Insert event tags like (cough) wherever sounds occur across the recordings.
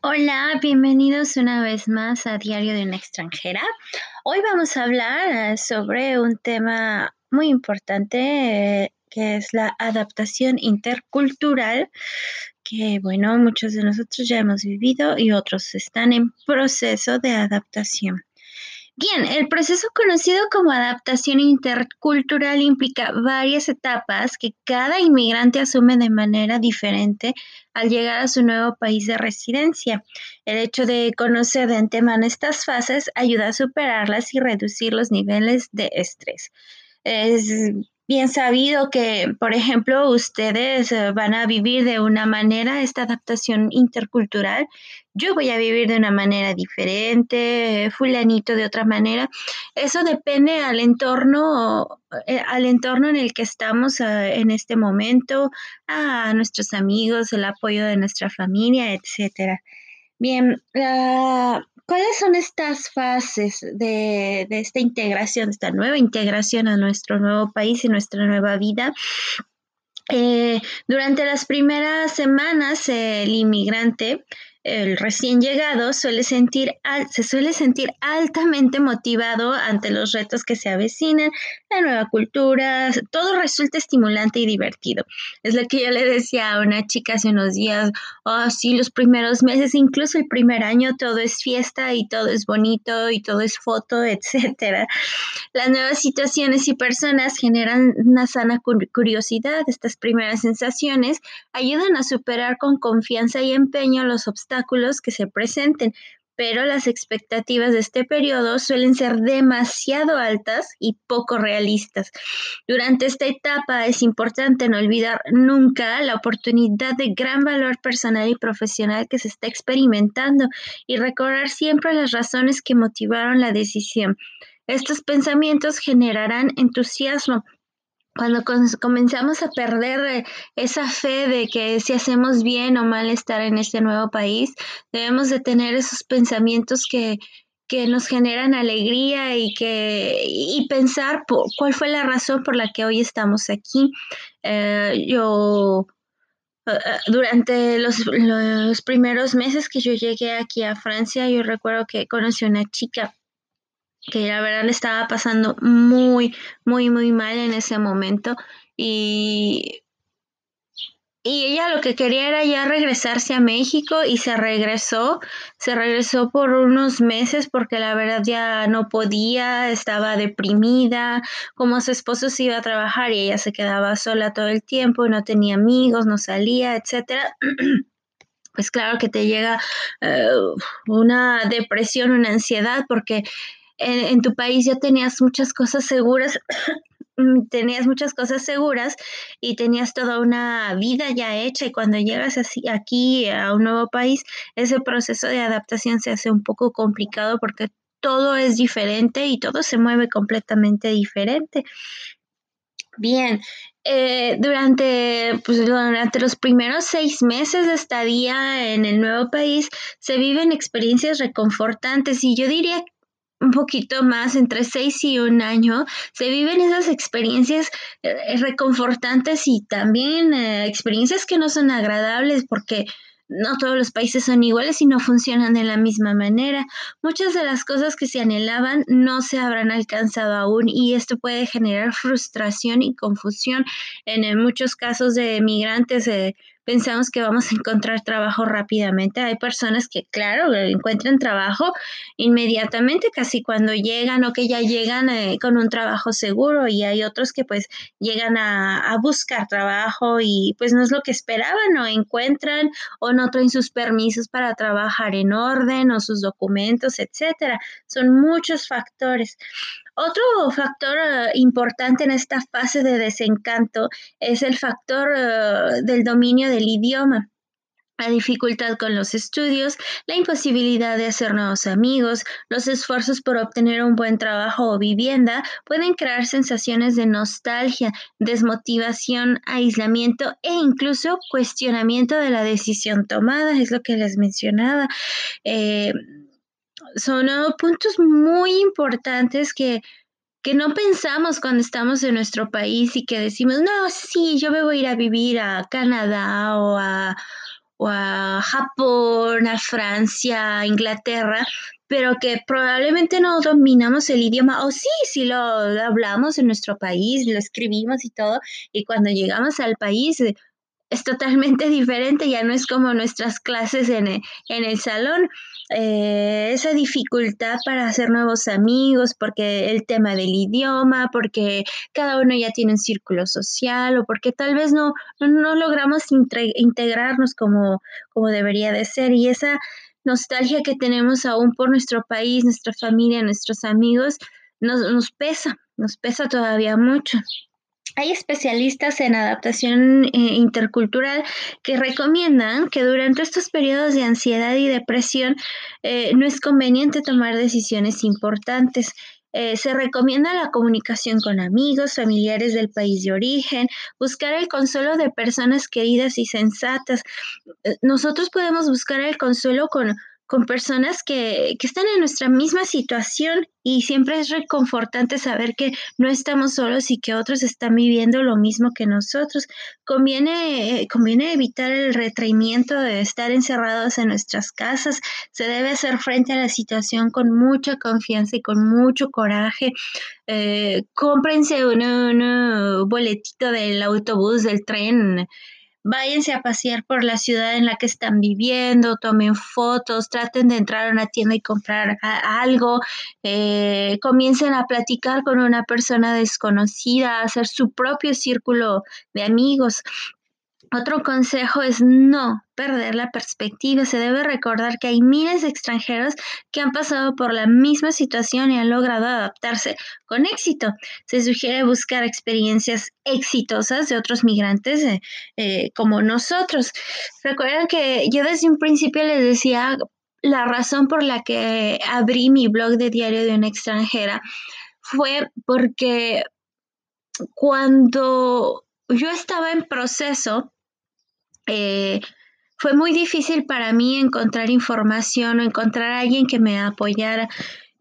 Hola, bienvenidos una vez más a Diario de una extranjera. Hoy vamos a hablar eh, sobre un tema muy importante eh, que es la adaptación intercultural que, bueno, muchos de nosotros ya hemos vivido y otros están en proceso de adaptación. Bien, el proceso conocido como adaptación intercultural implica varias etapas que cada inmigrante asume de manera diferente al llegar a su nuevo país de residencia. El hecho de conocer de antemano estas fases ayuda a superarlas y reducir los niveles de estrés. Es bien sabido que, por ejemplo, ustedes eh, van a vivir de una manera esta adaptación intercultural. Yo voy a vivir de una manera diferente, fulanito de otra manera. Eso depende al entorno, eh, al entorno en el que estamos eh, en este momento, a nuestros amigos, el apoyo de nuestra familia, etcétera. Bien, la ¿Cuáles son estas fases de, esta integración, esta nueva integración a nuestro nuevo país y nuestra nueva vida? Eh, durante las primeras semanas, el inmigrante el recién llegado suele sentir se suele sentir altamente motivado ante los retos que se avecinan, la nueva cultura, todo resulta estimulante y divertido. Es lo que yo le decía a una chica hace unos días, oh sí, los primeros meses, incluso el primer año, todo es fiesta y todo es bonito y todo es foto, (laughs) etcétera. Las nuevas situaciones y personas generan una sana curiosidad. Estas primeras sensaciones ayudan a superar con confianza y empeño los obstáculos que se presenten, pero las expectativas de este periodo suelen ser demasiado altas y poco realistas. Durante esta etapa es importante no olvidar nunca la oportunidad de gran valor personal y profesional que se está experimentando y recordar siempre las razones que motivaron la decisión. Estos pensamientos generarán entusiasmo, cuando comenzamos a perder eh, esa fe de que si hacemos bien o mal estar en este nuevo país, debemos de tener esos pensamientos que, que nos generan alegría y que y pensar cuál fue la razón por la que hoy estamos aquí. Eh, yo eh, durante los, los primeros meses que yo llegué aquí a Francia, yo recuerdo que conocí una chica que la verdad le estaba pasando muy, muy, muy mal en ese momento y, y ella lo que quería era ya regresarse a México y se regresó, se regresó por unos meses porque la verdad ya no podía, estaba deprimida, como su esposo se iba a trabajar y ella se quedaba sola todo el tiempo, no tenía amigos, no salía, etcétera. (clears throat) Pues claro que te llega eh, una depresión, una ansiedad, porque en, tu país ya tenías muchas cosas seguras, (coughs) mm, tenías muchas cosas seguras y tenías toda una vida ya hecha y cuando llegas así aquí a un nuevo país, ese proceso de adaptación se hace un poco complicado porque todo es diferente y todo se mueve completamente diferente. Bien, eh, durante, pues, durante los primeros seis meses de estadía en el nuevo país se viven experiencias reconfortantes y yo diría un poquito más, entre seis y un año, se viven esas experiencias eh, reconfortantes y también eh, experiencias que no son agradables porque no todos los países son iguales y no funcionan de la misma manera. Muchas de las cosas que se anhelaban no se habrán alcanzado aún y esto puede generar frustración y confusión en, muchos casos de migrantes. Eh, pensamos que vamos a encontrar trabajo rápidamente. Hay personas que, claro, encuentran trabajo inmediatamente, casi cuando llegan o que ya llegan eh, con un trabajo seguro y hay otros que pues llegan a, buscar trabajo y pues no es lo que esperaban o encuentran o no traen sus permisos para trabajar en orden o sus documentos, etcétera. Son muchos factores. Otro factor eh, importante en esta fase de desencanto es el factor eh, del dominio del idioma la dificultad con los estudios, la imposibilidad de hacer nuevos amigos, los esfuerzos por obtener un buen trabajo o vivienda pueden crear sensaciones de nostalgia, desmotivación, aislamiento e incluso cuestionamiento de la decisión tomada, es lo que les mencionaba. Eh, son puntos muy importantes que que no pensamos cuando estamos en nuestro país y que decimos, no, sí, yo me voy a ir a vivir a Canadá o a, o a Japón, a Francia, a Inglaterra, pero que probablemente no dominamos el idioma, o sí, sí lo, hablamos en nuestro país, lo escribimos y todo, y cuando llegamos al país es totalmente (laughs) diferente, ya no es como nuestras clases en el, en el salón. Eh, esa dificultad para hacer nuevos amigos, porque el tema del idioma, porque cada uno ya tiene un círculo social o porque tal vez no, no, logramos integrarnos como, como debería de ser. Y esa nostalgia que tenemos aún por nuestro país, nuestra familia, nuestros amigos, nos, nos pesa, nos pesa todavía mucho. Hay especialistas en adaptación eh, intercultural que recomiendan que durante estos periodos de ansiedad y depresión eh, no es conveniente tomar decisiones importantes. Eh, se recomienda la comunicación con amigos, familiares del país de origen, buscar el consuelo de personas queridas y sensatas. Nosotros podemos buscar el consuelo con, con personas que, que, están en nuestra misma situación y siempre es reconfortante saber que no estamos solos y que otros están viviendo lo mismo que nosotros. Conviene, conviene evitar el retraimiento de estar encerrados en nuestras casas. Se debe hacer frente a la situación con mucha confianza y con mucho coraje. Eh, cómprense un boletito del autobús, del tren váyanse a pasear por la ciudad en la que están viviendo, tomen fotos, traten de entrar a una tienda y comprar algo, eh, comiencen a platicar con una persona desconocida, hacer su propio círculo de amigos. Otro consejo es no perder la perspectiva. Se debe recordar que hay miles de extranjeros que han pasado por la misma situación y han logrado adaptarse con éxito. Se sugiere buscar experiencias exitosas de otros migrantes eh, eh, como nosotros. Recuerden que yo desde un principio les decía la razón por la que abrí mi blog de diario de una extranjera fue porque cuando yo estaba en proceso eh, fue muy difícil para mí encontrar información o encontrar a alguien que me apoyara.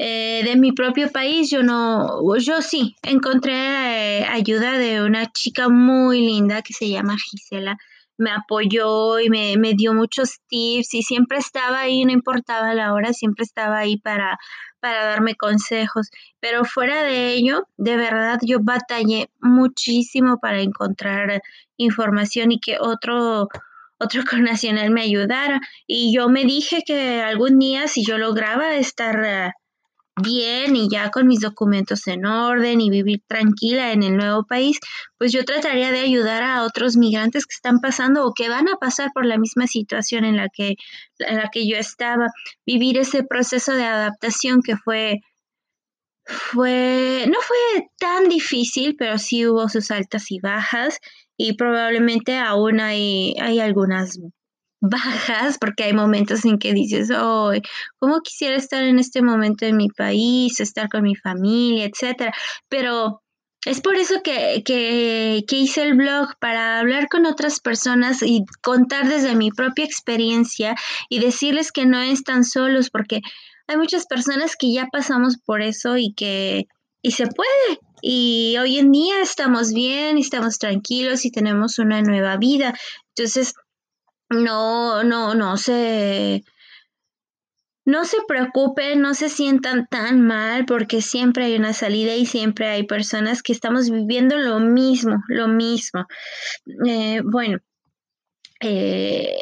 Eh, de mi propio país, yo no, yo sí, encontré eh, ayuda de una chica muy linda que se llama Gisela. Me apoyó y me, me dio muchos tips y siempre estaba ahí, no importaba la hora, siempre estaba ahí para, para darme consejos. Pero fuera de ello, de verdad yo batallé muchísimo para encontrar información y que otro otro (laughs) connacional me ayudara. Y yo me dije que algún día, si yo lograba estar eh, bien y ya con mis documentos en orden y vivir tranquila en el nuevo país, pues yo trataría de ayudar a otros migrantes que están pasando o que van a pasar por la misma situación en la que, en la que yo estaba. Vivir ese proceso de adaptación que fue fue, no fue tan difícil, pero sí hubo sus altas y bajas y probablemente aún hay, hay algunas bajas porque hay momentos en que dices, oh, ¿cómo quisiera estar en este momento en mi país, estar con mi familia, etcétera? Pero es por eso que, que, que, hice el blog, para hablar con otras personas y contar desde mi propia experiencia y decirles que no están solos, porque hay muchas personas que ya pasamos por eso y que y se puede. Y hoy en día estamos bien, estamos tranquilos y tenemos una nueva vida. Entonces, no, no, no se, no se preocupen, no se sientan tan mal porque siempre hay una salida y siempre hay personas que estamos viviendo lo mismo, lo mismo. Eh, bueno, eh,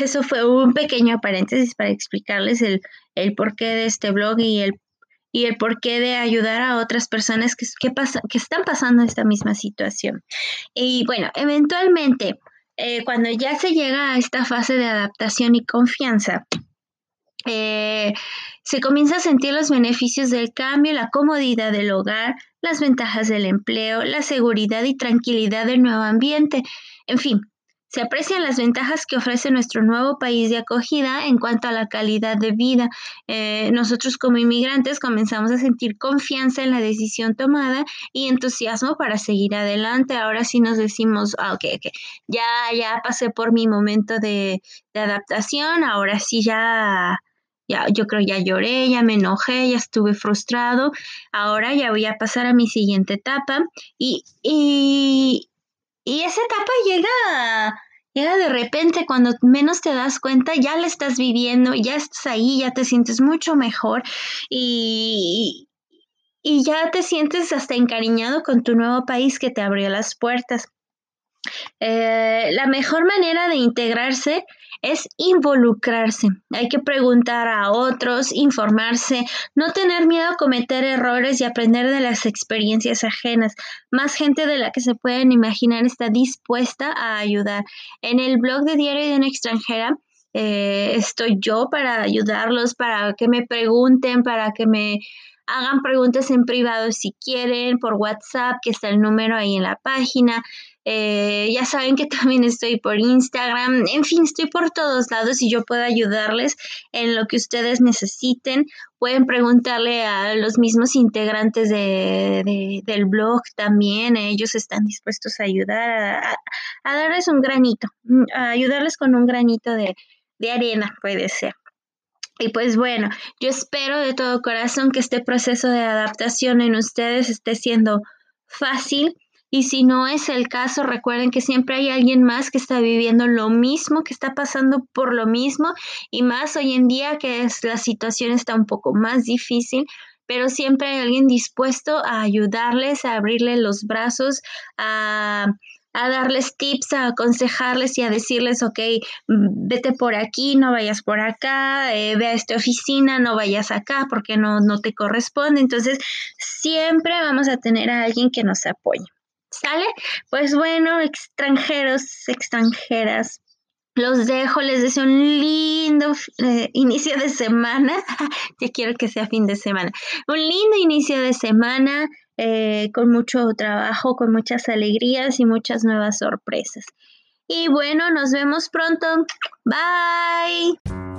eso fue un pequeño paréntesis para explicarles el, el porqué de este blog y el, y el porqué de ayudar a otras personas que, que, que están pasando esta misma situación. Y bueno, eventualmente, eh, cuando ya se llega a esta fase de adaptación y confianza, eh, se comienza a sentir los beneficios del cambio, la comodidad del hogar, las ventajas del empleo, la seguridad y tranquilidad del nuevo ambiente. En fin, se aprecian las ventajas que ofrece nuestro nuevo país de acogida en cuanto a la calidad de vida. Eh, nosotros como inmigrantes comenzamos a sentir confianza en la decisión tomada y entusiasmo para seguir adelante. Ahora sí nos decimos, ah, ok, ok, ya, ya pasé por mi momento de, de adaptación, ahora sí ya ya, yo creo ya lloré, ya me enojé, ya estuve frustrado, ahora ya voy a pasar a mi siguiente etapa y, y, y esa etapa llega Llega de repente cuando menos te das cuenta, ya la estás viviendo, ya estás ahí, ya te sientes mucho mejor y, y ya te sientes hasta encariñado con tu nuevo país que te abrió las puertas. Eh, la mejor manera de integrarse es involucrarse. Hay que preguntar a otros, informarse, no tener miedo a cometer errores y aprender de las experiencias ajenas. Más gente de la que se pueden imaginar está dispuesta a ayudar. En el blog de Diario de una extranjera eh, estoy yo para ayudarlos, para que me pregunten, para que me hagan preguntas en privado si quieren, por WhatsApp, que está el número ahí en la página. Eh, ya saben que (laughs) también estoy por Instagram, en fin, estoy por todos lados y yo puedo ayudarles en lo que ustedes necesiten. Pueden preguntarle a los mismos integrantes de, del blog también, ellos están dispuestos a ayudar, a, darles un granito, a ayudarles con un granito de, de arena, puede ser. Y pues bueno, yo espero de todo corazón que este proceso de adaptación en ustedes esté siendo fácil. Y si no es el caso, recuerden que siempre hay alguien más que está viviendo lo mismo, que está pasando por lo mismo y más hoy en día que es, la situación está un poco más difícil, pero siempre hay alguien dispuesto a ayudarles, a abrirle los brazos, a, darles tips, a aconsejarles y a decirles, ok, vete por aquí, no vayas por acá, eh, ve a esta oficina, no vayas acá porque no, no te corresponde. Entonces, siempre vamos a tener a alguien que nos apoye. ¿Sale? Pues bueno, extranjeros, extranjeras, los dejo, les deseo un lindo eh, inicio de semana. (laughs) ya quiero que sea fin de semana. Un lindo inicio de semana eh, con mucho trabajo, con muchas alegrías y muchas nuevas sorpresas. Y bueno, nos vemos pronto. Bye.